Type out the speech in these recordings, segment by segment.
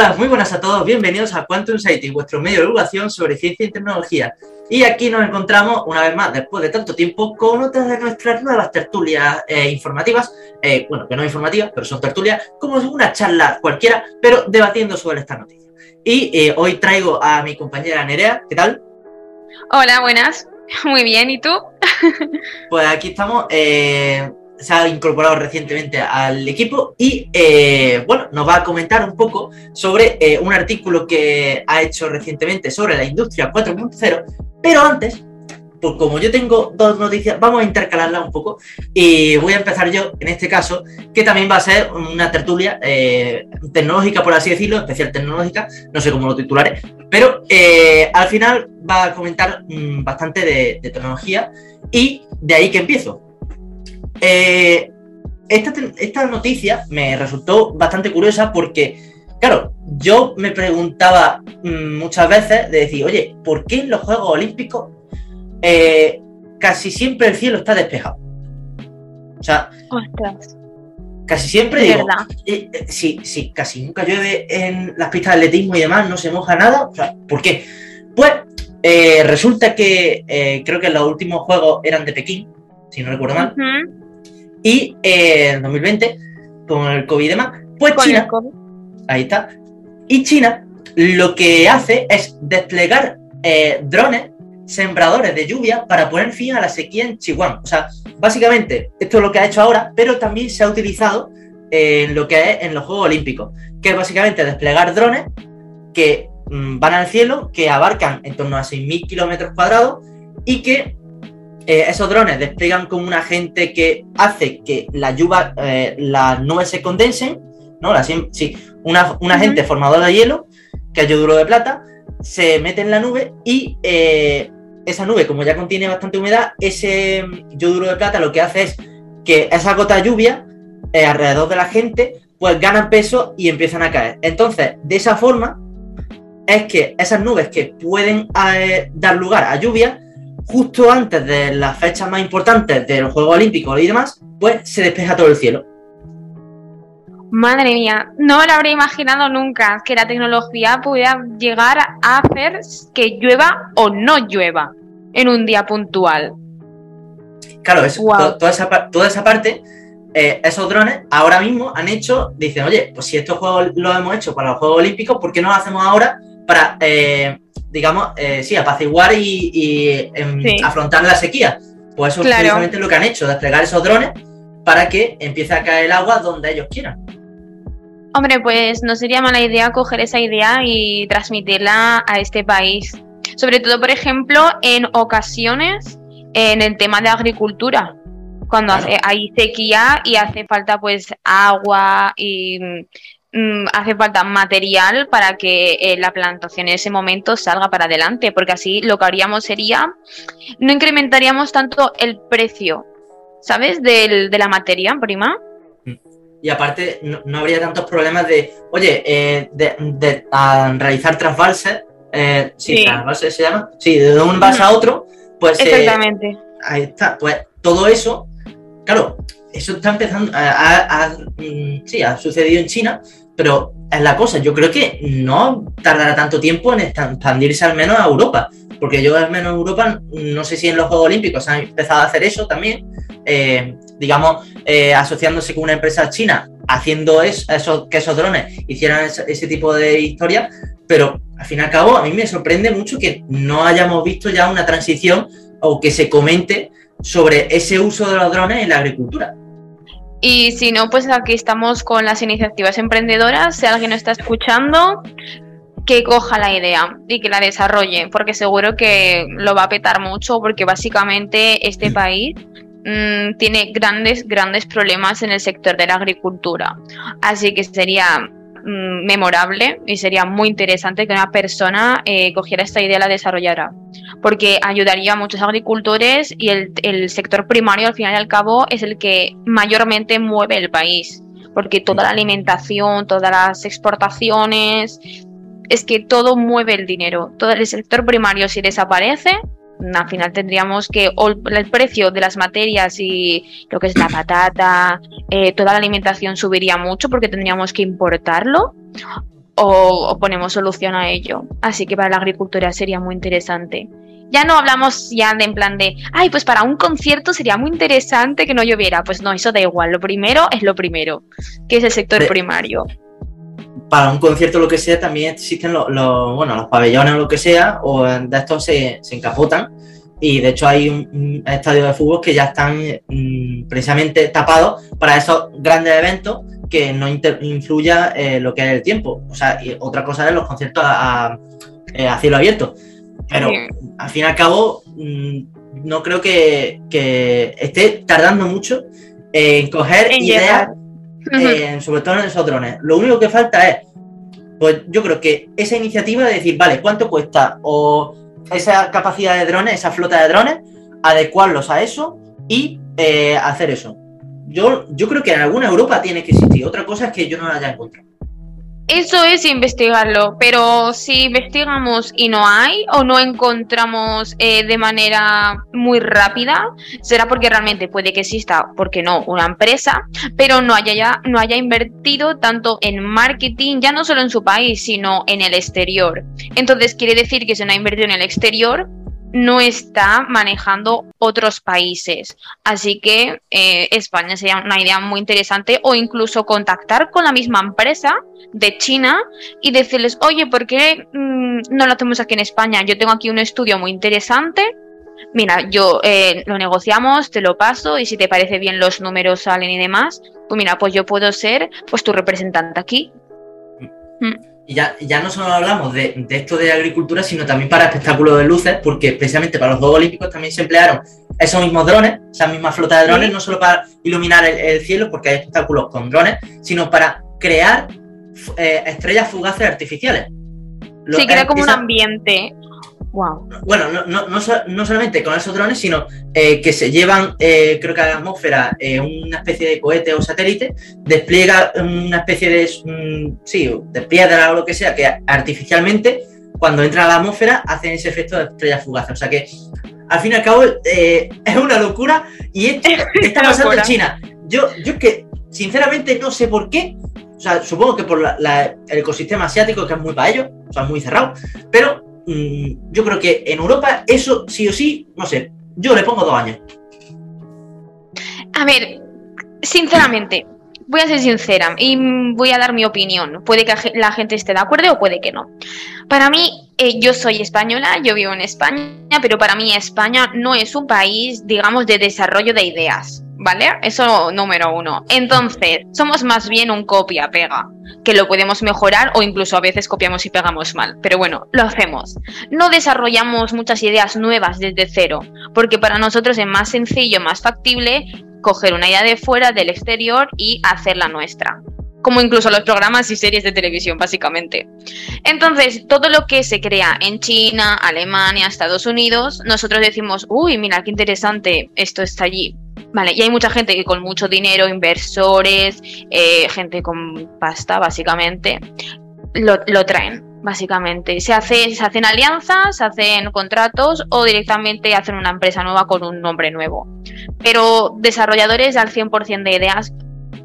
Hola, muy buenas a todos, bienvenidos a Quantum Sighting, vuestro medio de divulgación sobre ciencia y tecnología. Y aquí nos encontramos una vez más, después de tanto tiempo, con otras de nuestras nuevas tertulias eh, informativas, eh, bueno, que no informativas, pero son tertulias, como una charla cualquiera, pero debatiendo sobre esta noticia. Y eh, hoy traigo a mi compañera Nerea, ¿qué tal? Hola, buenas, muy bien, ¿y tú? pues aquí estamos, se ha incorporado recientemente al equipo y, eh, bueno, nos va a comentar un poco sobre eh, un artículo que ha hecho recientemente sobre la industria 4.0, pero antes, pues como yo tengo dos noticias, vamos a intercalarlas un poco y voy a empezar yo, en este caso, que también va a ser una tertulia eh, tecnológica, por así decirlo, especial tecnológica, no sé cómo lo titularé, pero al final va a comentar mm, bastante de tecnología y de ahí que empiezo eh, esta, noticia me resultó bastante curiosa porque, claro, yo me preguntaba mm, muchas veces de decir, oye, ¿por qué en los Juegos Olímpicos eh, casi siempre el cielo está despejado? O sea, casi siempre digo, eh, sí, sí, casi nunca llueve en las pistas de atletismo y demás, no se moja nada. O sea, ¿por qué? Pues resulta que creo que los últimos juegos eran de Pekín, si no recuerdo mal. Y eh, en 2020, con el COVID y demás, pues China, ahí está, y China lo que hace es desplegar eh, drones sembradores de lluvia para poner fin a la sequía en Chihuahua. O sea, básicamente, esto es lo que ha hecho ahora, pero también se ha utilizado en lo que es en los Juegos Olímpicos, que es básicamente desplegar drones que mm, van al cielo, que abarcan en torno a 6.000 kilómetros cuadrados y que eh, esos drones despliegan como un agente que hace que la lluvia, eh, las nubes se condensen, ¿no? La, sí, una, un agente formador de hielo, que es yoduro de plata, se mete en la nube y eh, esa nube, como ya contiene bastante humedad, ese yoduro de plata lo que hace es que esa gota de lluvia alrededor de la gente, pues ganan peso y empiezan a caer. Entonces, de esa forma, es que esas nubes que pueden dar lugar a lluvia, justo antes de las fechas más importantes de los Juegos Olímpicos y demás, pues se despeja todo el cielo. Madre mía, no me lo habría imaginado nunca que la tecnología pudiera llegar a hacer que llueva o no llueva en un día puntual. Claro, eso, toda, esa, toda esa parte, eh, esos drones ahora mismo han hecho, dicen, oye, pues si estos juegos los hemos hecho para los Juegos Olímpicos, ¿por qué no lo hacemos ahora para eh, digamos, eh, sí, apaciguar y, y em, afrontar la sequía. Pues eso es precisamente lo que han hecho, desplegar esos drones para que empiece a caer el agua donde ellos quieran. Hombre, pues no sería mala idea coger esa idea y transmitirla a este país. Sobre todo, por ejemplo, en ocasiones en el tema de agricultura. Cuando hay sequía y hace falta pues agua y hace falta material para que eh, la plantación en ese momento salga para adelante, porque así lo que haríamos sería, no incrementaríamos tanto el precio, ¿sabes? de la materia prima. Y aparte, no, habría tantos problemas de, oye, eh, de, realizar trasvalses, eh, sí, trasvalses se llama, sí, de un vas a otro, pues... Exactamente. ahí está, pues todo eso, claro, eso está empezando, a, mm, sí, ha sucedido en China, pero es la cosa, yo creo que no tardará tanto tiempo en expandirse al menos a Europa, porque yo al menos en Europa, no sé si en los Juegos Olímpicos han empezado a hacer eso también, eh, digamos, eh, asociándose con una empresa china, haciendo eso, que esos drones hicieran ese, tipo de historia, pero al fin y al cabo a mí me sorprende mucho que no hayamos visto ya una transición o que se comente sobre ese uso de los drones en la agricultura. Y si no, pues aquí estamos con las iniciativas emprendedoras. Si alguien está escuchando, que coja la idea y que la desarrolle, porque seguro que lo va a petar mucho, porque básicamente este país mm, tiene grandes, grandes problemas en el sector de la agricultura. Así que sería Mm, memorable y sería muy interesante que una persona eh, cogiera esta idea y la desarrollara, porque ayudaría a muchos agricultores y el, sector primario al final y al cabo es el que mayormente mueve el país, porque toda la alimentación, todas las exportaciones, es que todo mueve el dinero. Todo el sector primario si desaparece, al final tendríamos que el precio de las materias y lo que es la patata, eh, toda la alimentación subiría mucho porque tendríamos que importarlo. o, ponemos solución a ello. Así que para la agricultura sería muy interesante. Ya no hablamos ya de en plan de, ay, pues para un concierto sería muy interesante que no lloviera. Pues no, eso da igual. Lo primero es lo primero, que es el sector primario. Para un concierto lo que sea, también existen los, bueno, los pabellones o lo que sea, o de estos se, se encapotan. Y de hecho hay un, estadio de fútbol que ya están mm, precisamente tapados para esos grandes eventos que no influya eh, lo que es el tiempo. O sea, y otra cosa es los conciertos a, eh, cielo abierto. Pero al fin y al cabo, mm, no creo que, esté tardando mucho en coger ideas, sobre todo en esos drones. Lo único que falta es, pues yo creo que esa iniciativa de decir, vale, ¿cuánto cuesta? O esa capacidad de drones, esa flota de drones, adecuarlos a eso y eh, hacer eso yo, yo creo que en alguna Europa tiene que existir. Otra cosa es que yo no la haya encontrado. Eso es investigarlo, pero si investigamos y no hay o no encontramos eh, de manera muy rápida, será porque realmente puede que exista, porque no, una empresa, pero no haya, ya, no haya invertido tanto en marketing, ya no solo en su país, sino en el exterior. Entonces quiere decir que si no ha invertido en el exterior, no está manejando otros países. Así que eh, España sería una idea muy interesante o incluso contactar con la misma empresa de China y decirles, oye, ¿por qué mm, no lo hacemos aquí en España? Yo tengo aquí un estudio muy interesante. Mira, yo eh, lo negociamos, te lo paso y si te parece bien los números salen y demás, pues mira, pues yo puedo ser pues tu representante aquí. Mm y ya, ya no solo hablamos de, esto de agricultura, sino también para espectáculos de luces, porque precisamente para los Juegos Olímpicos también se emplearon esos mismos drones, esa misma flota de drones, no solo para iluminar el, cielo, porque hay espectáculos con drones, sino para crear eh, estrellas fugaces artificiales. sí, crea como un ambiente. Bueno, no, solamente con esos drones, sino eh, que se llevan, eh, creo que a la atmósfera, eh, una especie de cohete o satélite, despliega una especie de, mm, sí, de piedra o lo que sea, que artificialmente, cuando entra a la atmósfera, hacen ese efecto de estrellas fugaces. O sea que, al fin y al cabo, es una locura y esto está pasando en China. Yo, yo que, sinceramente, no sé por qué, o sea, supongo que por el ecosistema asiático, que es muy para ellos, o sea, muy cerrado, pero Mm, yo creo que en Europa eso sí o sí, no sé, yo le pongo dos años. A ver, sinceramente, voy a ser sincera y voy a dar mi opinión. Puede que la gente esté de acuerdo o puede que no. Para mí, eh, yo soy española, yo vivo en España, pero para mí España no es un país, digamos, de desarrollo de ideas. ¿vale? Eso número uno. Entonces, somos más bien un copia-pega, que lo podemos mejorar o incluso a veces copiamos y pegamos mal, pero bueno, lo hacemos. No desarrollamos muchas ideas nuevas desde cero, porque para nosotros es más sencillo, más factible coger una idea de fuera, del exterior y hacerla nuestra como incluso los programas y series de televisión, básicamente. Entonces, todo lo que se crea en China, Alemania, Estados Unidos, nosotros decimos, uy, mira, qué interesante, esto está allí. Vale, y hay mucha gente que con mucho dinero, inversores, eh, gente con pasta, básicamente, lo, traen, básicamente. Se, hace, se hacen alianzas, se hacen contratos o directamente hacen una empresa nueva con un nombre nuevo. Pero desarrolladores al 100% de ideas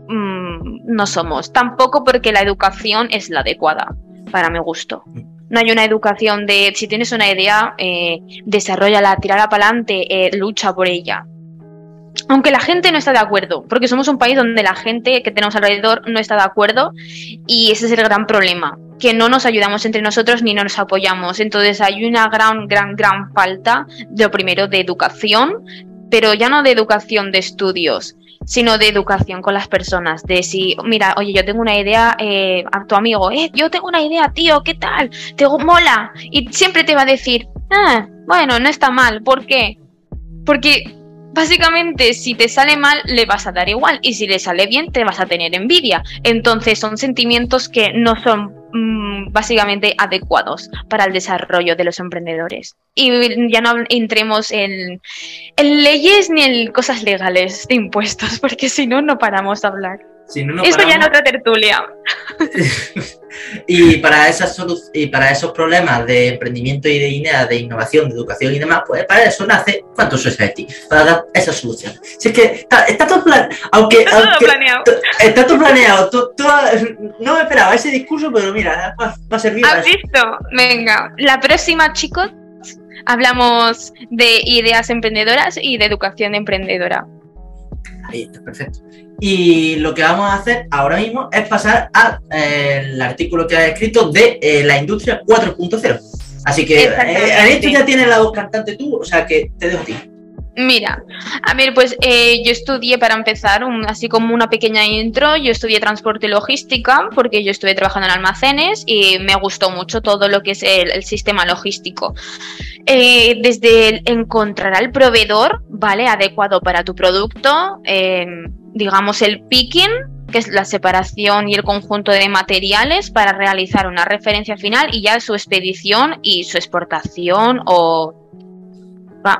mm, no somos. Tampoco porque la educación es la adecuada, para mi gusto. No hay una educación de, si tienes una idea, eh, desarrollala, tirala para adelante, eh, lucha por ella aunque la gente no está de acuerdo, porque somos un país donde la gente que tenemos alrededor no está de acuerdo y ese es el gran problema, que no nos ayudamos entre nosotros ni nos apoyamos. Entonces hay una gran, gran, gran falta, de lo primero, de educación, pero ya no de educación de estudios, sino de educación con las personas, de si, mira, oye, yo tengo una idea eh, a tu amigo, eh, yo tengo una idea, tío, ¿qué tal? Te mola. Y siempre te va a decir, ah, bueno, no está mal, ¿por qué? Porque básicamente si te sale mal le vas a dar igual y si le sale bien te vas a tener envidia. Entonces son sentimientos que no son mm, básicamente adecuados para el desarrollo de los emprendedores. Y ya no entremos en, en leyes ni en cosas legales de impuestos, porque si no, no paramos de hablar. Eso ya en otra tertulia. y, para esas y para esos problemas de emprendimiento y de ideas, de innovación, de educación y demás, pues para eso nace Quantum Society, para dar esa solución. Si es que está, todo, planeado. aunque, está todo planeado. Está todo planeado. no me esperaba ese discurso, pero mira, va, a servir. ¿Has visto? Venga, la próxima, chicos, hablamos de ideas emprendedoras y de educación emprendedora. Ahí está, perfecto. Y lo que vamos a hacer ahora mismo es pasar al eh, artículo que has escrito de eh, la industria 4.0. Así que eh, en esto ya tienes la voz cantante tú, o sea que te dejo a ti. Mira, a ver, pues eh, yo estudié para empezar, así como una pequeña intro, yo estudié transporte y logística porque yo estuve trabajando en almacenes y me gustó mucho todo lo que es el, sistema logístico. Eh, desde encontrar al proveedor, ¿vale? Adecuado para tu producto, em, digamos el picking, que es la separación y el conjunto de materiales para realizar una referencia final y ya su expedición y su exportación o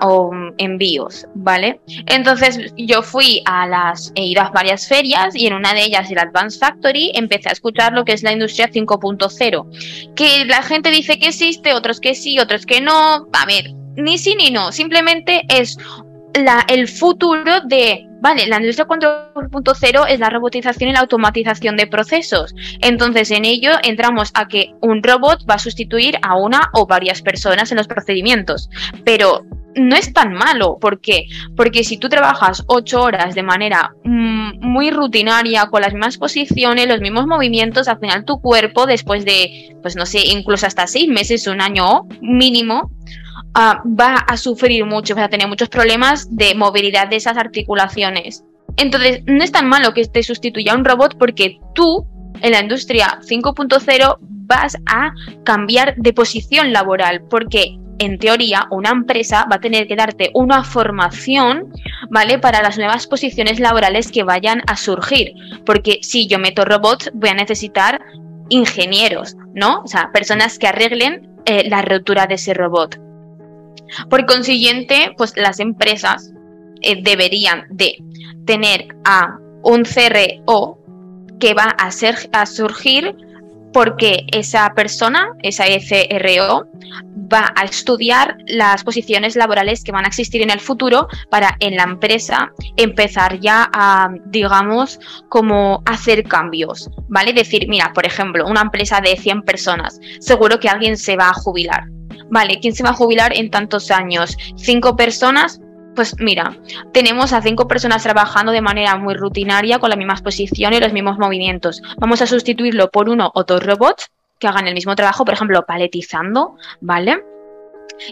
o envíos, ¿vale? Entonces yo fui a las, he ido a varias ferias y en una de ellas, el Advanced Factory, empecé a escuchar lo que es la industria 5.0, que la gente dice que existe, otros que sí, otros que no, a ver, ni sí ni no, simplemente es la, el futuro de, vale, la industria 4.0 es la robotización y la automatización de procesos. Entonces, en ello entramos a que un robot va a sustituir a una o varias personas en los procedimientos. Pero no es tan malo. ¿Por qué? Porque si tú trabajas ocho horas de manera mm, muy rutinaria, con las mismas posiciones, los mismos movimientos, al final tu cuerpo, después de, pues no sé, incluso hasta seis meses, un año mínimo, ah, va a sufrir mucho, va a tener muchos problemas de movilidad de esas articulaciones. Entonces, no es tan malo que te sustituya un robot porque tú, en la industria 5.0, vas a cambiar de posición laboral, porque en teoría, una empresa va a tener que darte una formación, ¿vale? Para las nuevas posiciones laborales que vayan a surgir. Porque si yo meto robots, voy a necesitar ingenieros, ¿no? O sea, personas que arreglen eh, la rotura de ese robot. Por consiguiente, pues las empresas eh, deberían de tener a un CRO que va a, ser, a surgir porque esa persona, esa CRO, va a estudiar las posiciones laborales que van a existir en el futuro para en la empresa empezar ya a, digamos, como hacer cambios, ¿vale? Decir, mira, por ejemplo, una empresa de 100 personas, seguro que alguien se va a jubilar. Vale, ¿quién se va a jubilar en tantos años? ¿Cinco personas? Pues mira, tenemos a cinco personas trabajando de manera muy rutinaria con las mismas posiciones y los mismos movimientos. Vamos a sustituirlo por uno o dos robots que hagan el mismo trabajo, por ejemplo, paletizando, ¿vale?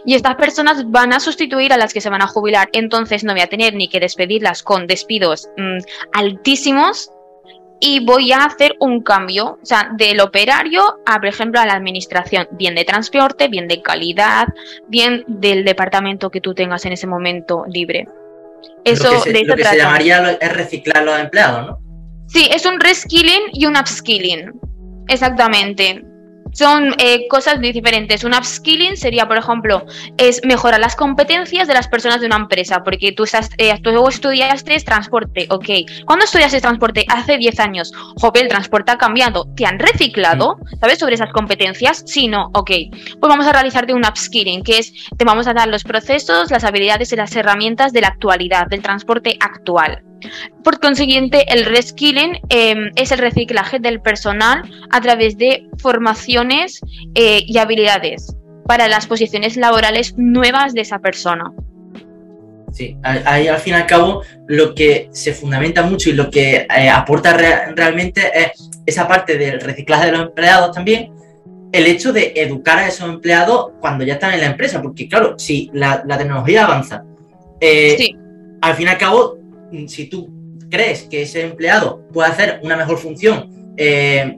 Y estas personas van a sustituir a las que se van a jubilar, entonces no voy a tener ni que despedirlas con despidos mm, altísimos y voy a hacer un cambio, o sea, del operario a, por ejemplo, a la administración, bien de transporte, bien de calidad, bien del departamento que tú tengas en ese momento libre. Eso, lo que se, lo que se llamaría es reciclar los empleados, ¿no? Sí, es un reskilling y un upskilling. Exactamente son eh, cosas muy diferentes. Un upskilling sería, por ejemplo, es mejorar las competencias de las personas de una empresa, porque tú, estás, eh, tú estudiaste transporte, ok. ¿Cuándo estudiaste transporte? Hace 10 años. Joder, el transporte ha cambiado. ¿Te han reciclado? Mm. ¿Sabes sobre esas competencias? Sí, no, ok. Pues vamos a realizarte un upskilling, que es, te vamos a dar los procesos, las habilidades y las herramientas de la actualidad, del transporte actual. Por consiguiente, el reskilling em, es el reciclaje del personal a través de formaciones eh, y habilidades para las posiciones laborales nuevas de esa persona. Sí, ahí al fin y al cabo lo que se fundamenta mucho y lo que eh, aporta realmente es esa parte del reciclaje de los empleados también, el hecho de educar a esos empleados cuando ya están en la empresa, porque claro, si la, tecnología avanza, eh, al fin y al cabo si tú crees que ese empleado puede hacer una mejor función eh,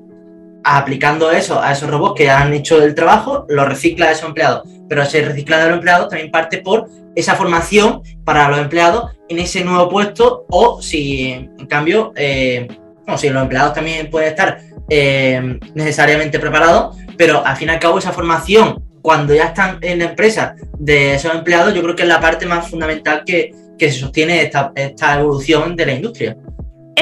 aplicando eso a esos robots que han hecho el trabajo, lo recicla a esos empleados. Pero ese reciclado de los empleados también parte por esa formación para los empleados en ese nuevo puesto o si en cambio, eh, si los empleados también pueden estar eh, necesariamente preparados, pero al fin y al cabo esa formación cuando ya están en la empresa de esos empleados, yo creo que es la parte más fundamental que, que se sostiene esta, esta evolución de la industria.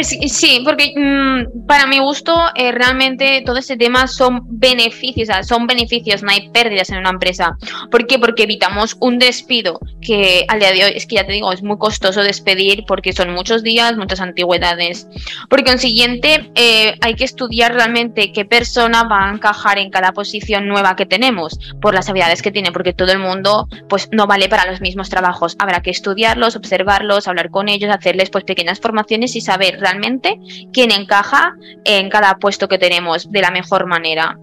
Sí, porque mm, para mi gusto eh, realmente todo ese tema son beneficios, son beneficios, no hay pérdidas en una empresa. ¿Por qué? Porque evitamos un despido que al día de hoy es que ya te digo, es muy costoso despedir porque son muchos días, muchas antigüedades. Por consiguiente, eh, hay que estudiar realmente qué persona va a encajar en cada posición nueva que tenemos por las habilidades que tiene, porque todo el mundo pues no vale para los mismos trabajos. Habrá que estudiarlos, observarlos, hablar con ellos, hacerles pues pequeñas formaciones y saber realmente quién encaja en cada puesto que tenemos de la mejor manera.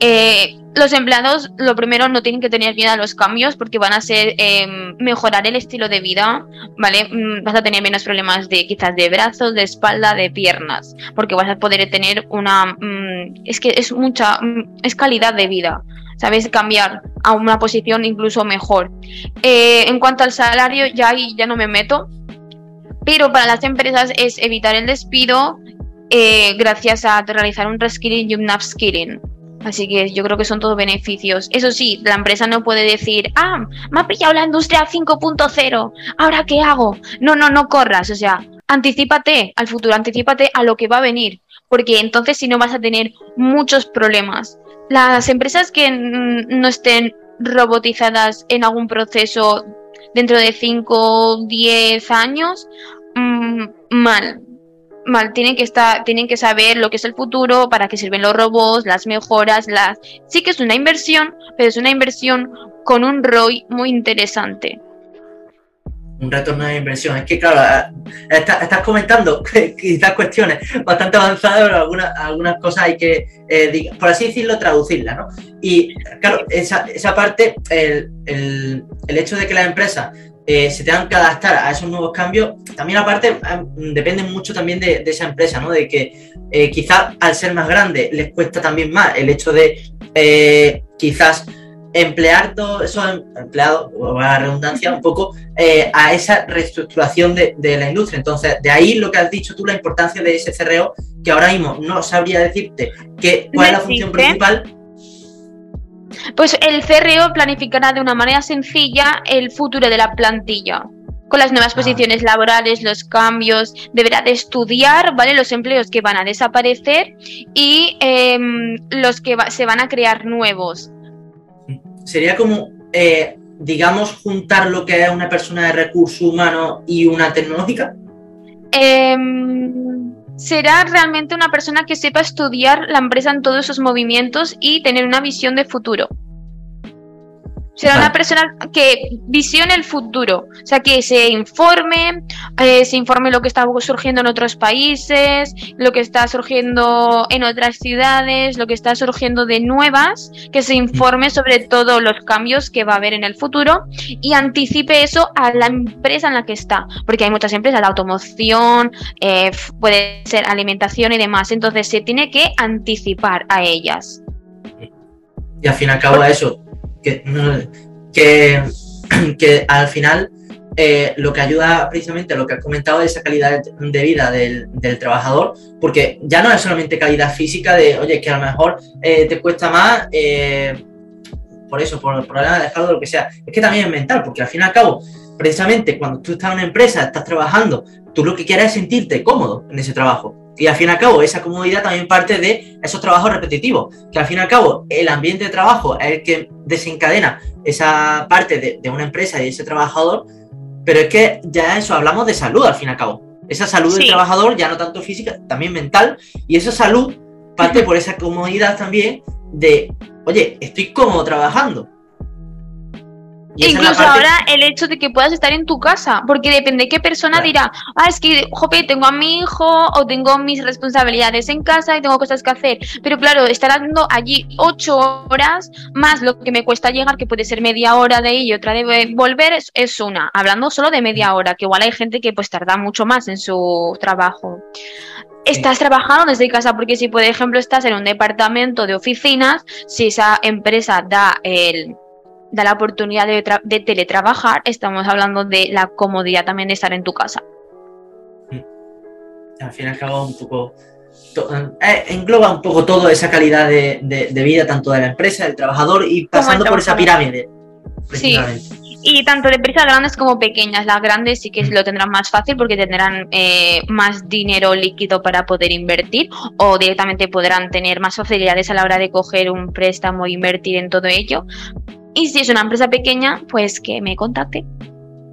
Eh, los empleados, lo primero, no tienen que tener miedo a los cambios porque van a ser em, mejorar el estilo de vida, ¿vale? Mm, vas a tener menos problemas de quizás de brazos, de espalda, de piernas, porque vas a poder tener una... Mm, es que es mucha... Mm, es calidad de vida, ¿sabes? Cambiar a una posición incluso mejor. Eh, en cuanto al salario, ya ahí ya no me meto, pero para las empresas es evitar el despido eh, gracias a realizar un reskilling y un upskilling. Así que yo creo que son todos beneficios. Eso sí, la empresa no puede decir, ah, me ha pillado la industria 5.0, ¿ahora qué hago? No, no, no corras. O sea, anticipate al futuro, anticipate a lo que va a venir, porque entonces si no vas a tener muchos problemas. Las empresas que no estén robotizadas en algún proceso dentro de 5, 10 años, mm, mal. Mal, tienen que estar, tienen que saber lo que es el futuro, para qué sirven los robots, las mejoras, las. Sí que es una inversión, pero es una inversión con un ROI muy interesante un retorno de inversión. Es que, claro, estás comentando quizás cuestiones bastante avanzadas, pero algunas, algunas cosas hay que, eh, por así decirlo, traducirlas, ¿no? Y, claro, esa, esa parte, el, el, el, hecho de que las empresas eh, se tengan que adaptar a esos nuevos cambios, también aparte eh, depende mucho también de, de, esa empresa, ¿no? De que quizás al ser más grande les cuesta también más el hecho de quizás emplear todos esos em, empleados, o la redundancia, un poco eh, a esa reestructuración de, la industria. Entonces, de ahí lo que has dicho tú, la importancia de ese CRO, que ahora mismo no sabría decirte que, cuál es la función principal. Pues el CRO planificará de una manera sencilla el futuro de la plantilla. Con las nuevas ah. posiciones laborales, los cambios, deberá de estudiar ¿vale? los empleos que van a desaparecer y em, los que se van a crear nuevos sería como, eh, digamos, juntar lo que es una persona de recursos humanos y una tecnológica. Em, será realmente una persona que sepa estudiar la empresa en todos sus movimientos y tener una visión de futuro. Será una persona que visione el futuro, o sea, que se informe, eh, se informe lo que está surgiendo en otros países, lo que está surgiendo en otras ciudades, lo que está surgiendo de nuevas, que se informe sobre todos los cambios que va a haber en el futuro y anticipe eso a la empresa en la que está, porque hay muchas empresas, la automoción, eh, puede ser alimentación y demás, entonces se tiene que anticipar a ellas. Y al fin y al cabo eso, que, que, al final eh, lo que ayuda precisamente a lo que has comentado es esa calidad de vida del, trabajador, porque ya no es solamente calidad física de, oye, que a lo mejor eh, te cuesta más eh, por eso, por el problema de dejarlo, lo que sea, es que también es mental, porque al fin y al cabo, precisamente cuando tú estás en una empresa, estás trabajando, tú lo que quieres es sentirte cómodo en ese trabajo. Y al fin y al cabo, esa comodidad también parte de esos trabajos repetitivos, que al fin y al cabo, el ambiente de trabajo es el que desencadena esa parte de, una empresa y ese trabajador, pero es que ya eso hablamos de salud al fin y al cabo. Esa salud del trabajador, ya no tanto física, también mental, y esa salud parte por esa comodidad también de, oye, estoy cómodo trabajando. Incluso ahora el hecho de que puedas estar en tu casa, porque depende de qué persona dirá, ah, es que, jope, tengo a mi hijo o tengo mis responsabilidades en casa y tengo cosas que hacer. Pero claro, estar haciendo allí ocho horas más lo que me cuesta llegar, que puede ser media hora de ir y otra de volver, es, una. Hablando solo de media hora, que igual hay gente que pues tarda mucho más en su trabajo estás trabajando desde casa, porque si por ejemplo estás en un departamento de oficinas, si esa empresa da el, da la oportunidad de, teletrabajar, estamos hablando de la comodidad también de estar en tu casa. Al fin y al cabo, un poco. Eh, engloba un poco toda esa calidad de, vida, tanto de la empresa, del trabajador y pasando por esa pirámide. Sí. Y tanto de empresas grandes como pequeñas. Las grandes sí que lo tendrán más fácil porque tendrán eh, más dinero líquido para poder invertir o directamente podrán tener más facilidades a la hora de coger un préstamo e invertir en todo ello. Y si es una empresa pequeña, pues que me contacte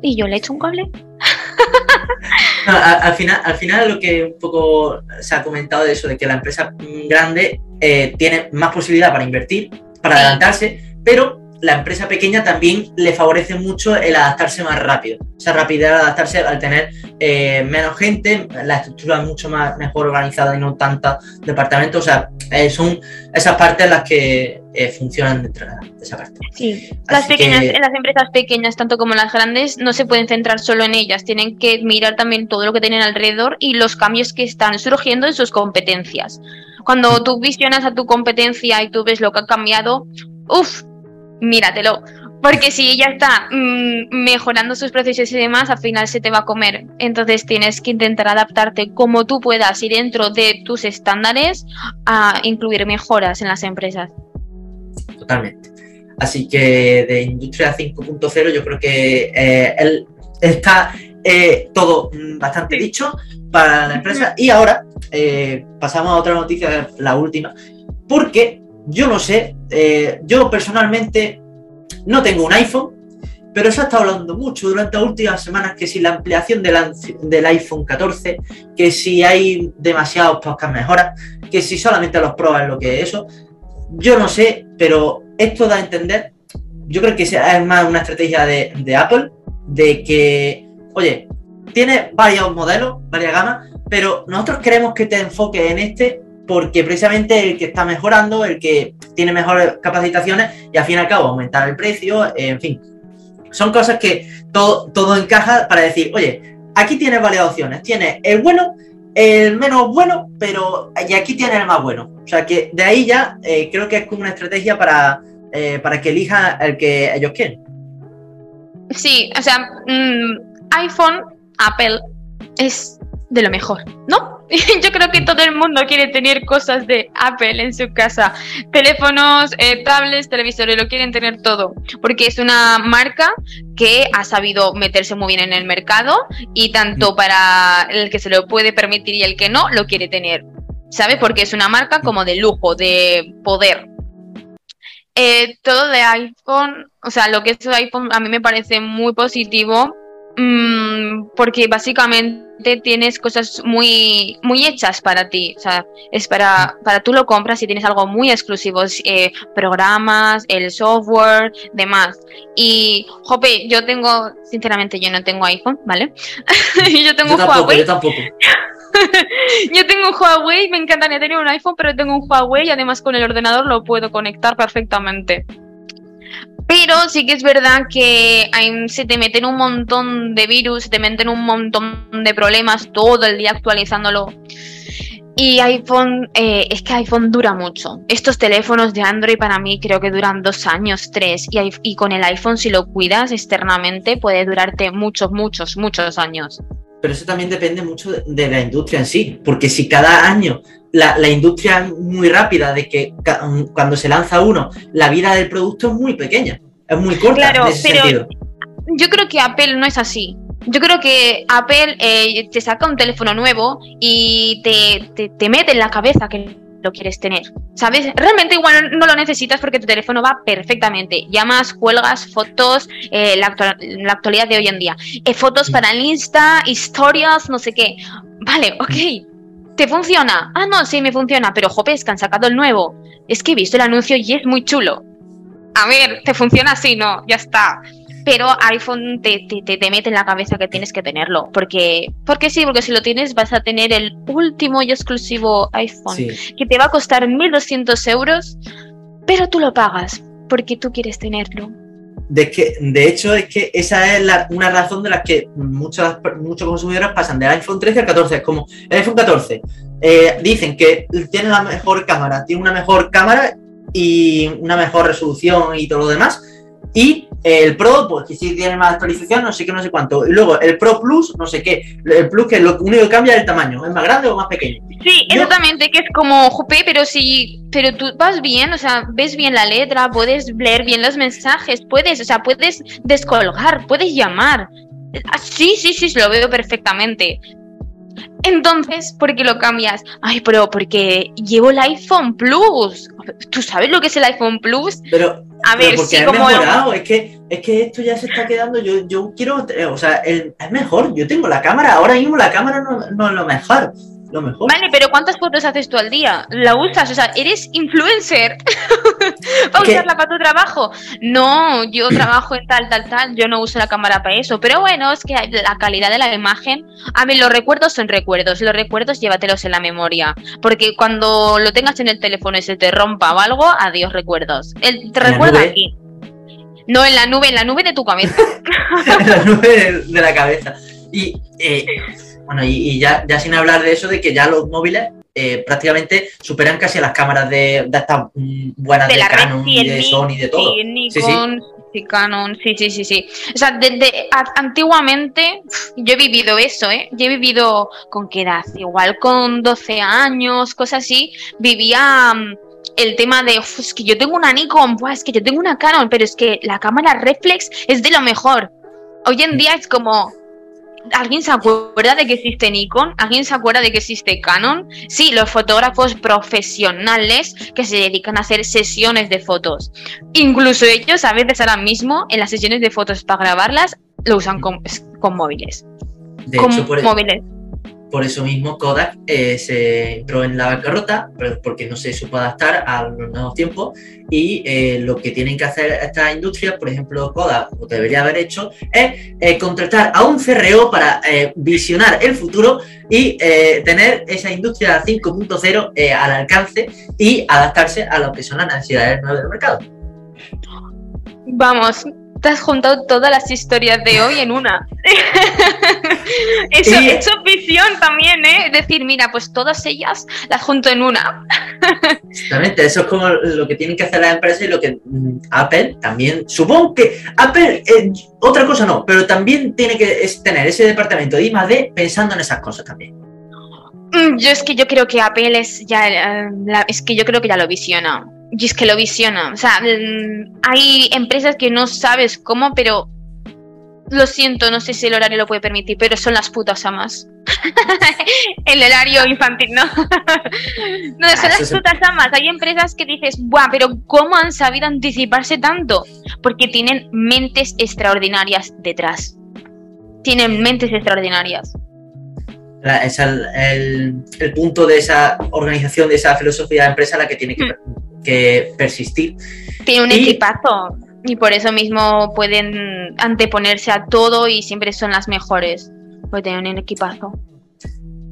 y yo le echo un cable. al, final, al final lo que un poco se ha comentado de eso, de que la empresa grande eh, tiene más posibilidad para invertir, para adelantarse, pero la empresa pequeña también le favorece mucho el adaptarse más rápido. Esa rapidez de adaptarse al tener eh, menos gente, la estructura mucho más mejor organizada y no tantos departamentos. O sea, eh, son esas partes las que eh, funcionan dentro de esa parte. Sí, las, pequeñas, las empresas pequeñas, tanto como las grandes, no se pueden centrar solo en ellas. Tienen que mirar también todo lo que tienen alrededor y los cambios que están surgiendo en sus competencias. Cuando tú visionas a tu competencia y tú ves lo que ha cambiado, uff, míratelo. Porque si ella está mm, mejorando sus procesos y demás, al final se te va a comer. Entonces tienes que intentar adaptarte como tú puedas y dentro de tus estándares a incluir mejoras en las empresas. Totalmente. Así que de Industria 5.0 yo creo que eh, está eh, todo bastante dicho para la empresa. Y ahora eh, pasamos a otra noticia, la última, porque yo no sé, eh, yo personalmente no tengo un iPhone, pero se ha estado hablando mucho durante las últimas semanas que si la ampliación del, iPhone 14, que si hay demasiados pocas mejoras, que si solamente los pruebas lo que es eso. Yo no sé, pero esto da a entender, yo creo que es más una estrategia de, de Apple, de que, oye, tiene varios modelos, varias gamas, pero nosotros queremos que te enfoques en este porque precisamente el que está mejorando, el que tiene mejores capacitaciones y al fin y al cabo aumentar el precio, en fin. Son cosas que todo, todo encaja para decir, oye, aquí tienes varias opciones. Tienes el bueno, el menos bueno, pero y aquí tienes el más bueno. O sea que de ahí ya eh, creo que es como una estrategia para, eh, para que elija el que ellos quieren. Sí, o sea, mm, iPhone, Apple es de lo mejor, ¿no? Yo creo que todo el mundo quiere tener cosas de Apple en su casa. Teléfonos, eh, tablets, televisores, lo quieren tener todo. Porque es una marca que ha sabido meterse muy bien en el mercado y tanto mm. para el que se lo puede permitir y el que no, lo quiere tener. ¿Sabes? Porque es una marca como de lujo, de poder. Eh, todo de iPhone, o sea, lo que es iPhone a mí me parece muy positivo Mm, porque básicamente tienes cosas muy, muy hechas para ti. O sea, es para, para tú lo compras y tienes algo muy exclusivo, eh, programas, el software, demás. Y, jope, yo tengo, sinceramente, yo no tengo iPhone, ¿vale? yo tengo un Huawei. Yo tampoco. yo tengo un Huawei, me encantaría tener un iPhone, pero tengo un Huawei y además con el ordenador lo puedo conectar perfectamente. Pero sí que es verdad que se te meten un montón de virus, se te meten un montón de problemas todo el día actualizándolo. Y iPhone, eh, es que iPhone dura mucho. Estos teléfonos de Android para mí creo que duran dos años, tres. Y con el iPhone, si lo cuidas externamente, puede durarte muchos, muchos, muchos años pero eso también depende mucho de, la industria en sí, porque si cada año la, industria es muy rápida, de que cuando se lanza uno, la vida del producto es muy pequeña, es muy corta claro, pero Yo creo que Apple no es así. Yo creo que Apple eh, te saca un teléfono nuevo y te, te mete en la cabeza que lo quieres tener. ¿Sabes? Realmente igual no lo necesitas porque tu teléfono va perfectamente. Llamas, cuelgas, fotos, eh, la, actualidad de hoy en día. Eh, fotos para el Insta, historias, no sé qué. Vale, ok. ¿Te funciona? Ah, no, sí, me funciona. Pero, jope, es que han sacado el nuevo. Es que he visto el anuncio y es muy chulo. A ver, ¿te funciona así? No, ya está pero iPhone te, te, te, mete en la cabeza que tienes que tenerlo. Porque, porque sí, porque si lo tienes vas a tener el último y exclusivo iPhone, que te va a costar 1.200 euros, pero tú lo pagas porque tú quieres tenerlo. De, que, de hecho, es que esa es una razón de la que muchos, muchos consumidores pasan del iPhone 13 al 14. Es como el iPhone 14. Eh, dicen que tiene la mejor cámara, tiene una mejor cámara y una mejor resolución y todo lo demás. Y El Pro, pues que sí tiene más actualización, no sé qué, no sé cuánto. Y luego el Pro Plus, no sé qué. El Plus que lo único que cambia es el tamaño, es más grande o más pequeño. Sí, exactamente, que es como, jope, pero si, pero tú vas bien, o sea, ves bien la letra, puedes leer bien los mensajes, puedes, o sea, puedes descolgar, puedes llamar. Ah, Sí, sí, sí, lo veo perfectamente. Entonces, ¿por qué lo cambias? Ay, pero porque llevo el iPhone Plus. ¿Tú sabes lo que es el iPhone Plus? Pero, A pero ver, porque sí, ha como... mejorado, es que, es que esto ya se está quedando, yo, yo quiero, o sea, el- es mejor, yo tengo la cámara, ahora mismo la cámara no, no es lo mejor, lo mejor. Vale, pero ¿cuántas fotos haces tú al día? ¿La usas? O sea, ¿eres influencer? ¿Para ¿Qué? usarla para tu trabajo? No, yo trabajo en tal, tal, tal, yo no uso la cámara para eso. Pero bueno, es que la calidad de la imagen... A ver, los recuerdos son recuerdos, los recuerdos llévatelos en la memoria. Porque cuando lo tengas en el teléfono y se te rompa o algo, adiós recuerdos. El, te ¿En la recuerda aquí. No, en la nube, en la nube de tu cabeza. en la nube de, de la cabeza. Y eh, bueno, y, y ya, ya sin hablar de eso, de que ya los móviles eh, prácticamente superan casi a las cámaras de, de estas mm, buenas de, de Canon y de Sony y de todo. Sí, Nikon, sí, Canon, sí, sí, sí, sí. O sea, desde antiguamente uf, yo he vivido eso, ¿eh? Yo he vivido con qué edad, igual con 12 años, cosas así, vivía mm, el tema de, "Uf, es que yo tengo una Nikon, buah, es que yo tengo una Canon, pero es que la cámara reflex es de lo mejor. Hoy en día es como, ¿Alguien se acuerda de que existe Nikon? ¿Alguien se acuerda de que existe Canon? Sí, los fotógrafos profesionales que se dedican a hacer sesiones de fotos. Incluso ellos a veces ahora mismo en las sesiones de fotos para grabarlas lo usan con, con móviles. De con hecho, por, móviles. Por eso mismo Kodak eh, se entró en la bancarrota, porque no se supo adaptar a los nuevos tiempos y eh, lo que tienen que hacer estas industrias, por ejemplo Kodak, o debería haber hecho, es eh, contratar a un CRO para visionar el futuro y tener esa industria 5.0 eh, al alcance y adaptarse a lo que son las necesidades nuevas del mercado. Vamos, te has juntado todas las historias de hoy en una. eso, Y- eso es visión también, ¿eh? Decir, mira, pues todas ellas las junto en una. Exactamente, eso es como lo que tienen que hacer las empresas y lo que mm, Apple también, supongo que Apple, eh, otra cosa no, pero también tiene que tener ese departamento de I+D pensando en esas cosas también. Mm, Yo es que yo creo que Apple es ya eh, la- es que yo creo que ya lo visiona. Y es que lo visiona. O sea, mm, hay empresas que no sabes cómo, pero lo siento, no sé si el horario lo puede permitir, pero son las putas amas. el horario infantil, ¿no? no, son eso las putas amas. Hay empresas que dices, ¡buah! Pero ¿cómo han sabido anticiparse tanto? Porque tienen mentes extraordinarias detrás. Tienen mentes extraordinarias. La- Es el, el- el punto de esa organización, de esa filosofía de empresa la que tiene que, que persistir. Tiene un Y- equipazo y por eso mismo pueden anteponerse a todo y siempre son las mejores. Pues tienen un equipazo.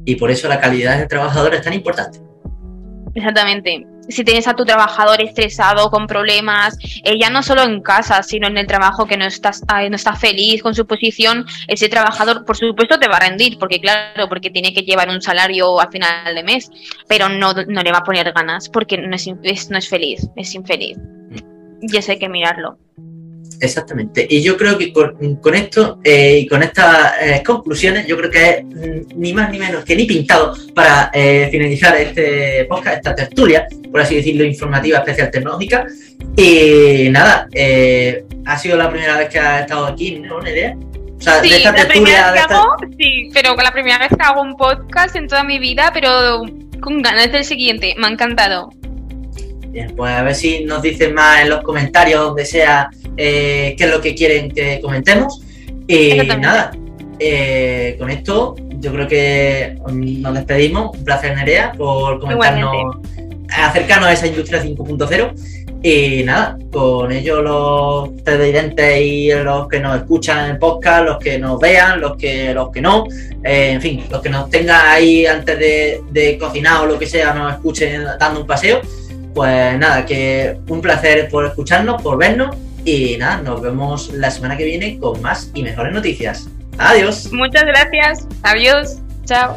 Y por eso la calidad del trabajador es tan importante. Exactamente. Si tienes a tu trabajador estresado, con problemas, eh, ya no solo en casa, sino en el trabajo que no estás, no está feliz con su posición, ese trabajador, por supuesto, te va a rendir, porque claro, porque tiene que llevar un salario a final de mes, pero no, no le va a poner ganas, porque no es, es- no es feliz, es infeliz. Y eso hay que mirarlo. Exactamente. Y yo creo que con, con esto eh, y con estas eh, conclusiones, yo creo que es mm, ni más ni menos que ni pintado para eh, finalizar este podcast, esta tertulia, por así decirlo, informativa especial tecnológica. Y nada, eh, ha sido la primera vez que has estado aquí, ¿no, Nerea? O sea, Sí, de esta la primera vez que esta- hago, sí, pero con la primera vez que hago un podcast en toda mi vida, pero con ganas del siguiente, me ha encantado. Bien, pues a ver si nos dicen más en los comentarios, donde sea, eh, qué es lo que quieren que comentemos. Y nada, eh, con esto yo creo que nos despedimos. Un placer, Nerea, por comentarnos, acercarnos a esa industria 5.0. Y nada, con ello los televidentes y los que nos escuchan en el podcast, los que nos vean, los que, los que no, eh, en fin, los que nos tengan ahí antes de, de cocinar o lo que sea, nos escuchen dando un paseo. Pues nada, que un placer por escucharnos, por vernos y nada, nos vemos la semana que viene con más y mejores noticias. Adiós. Muchas gracias, adiós, chao.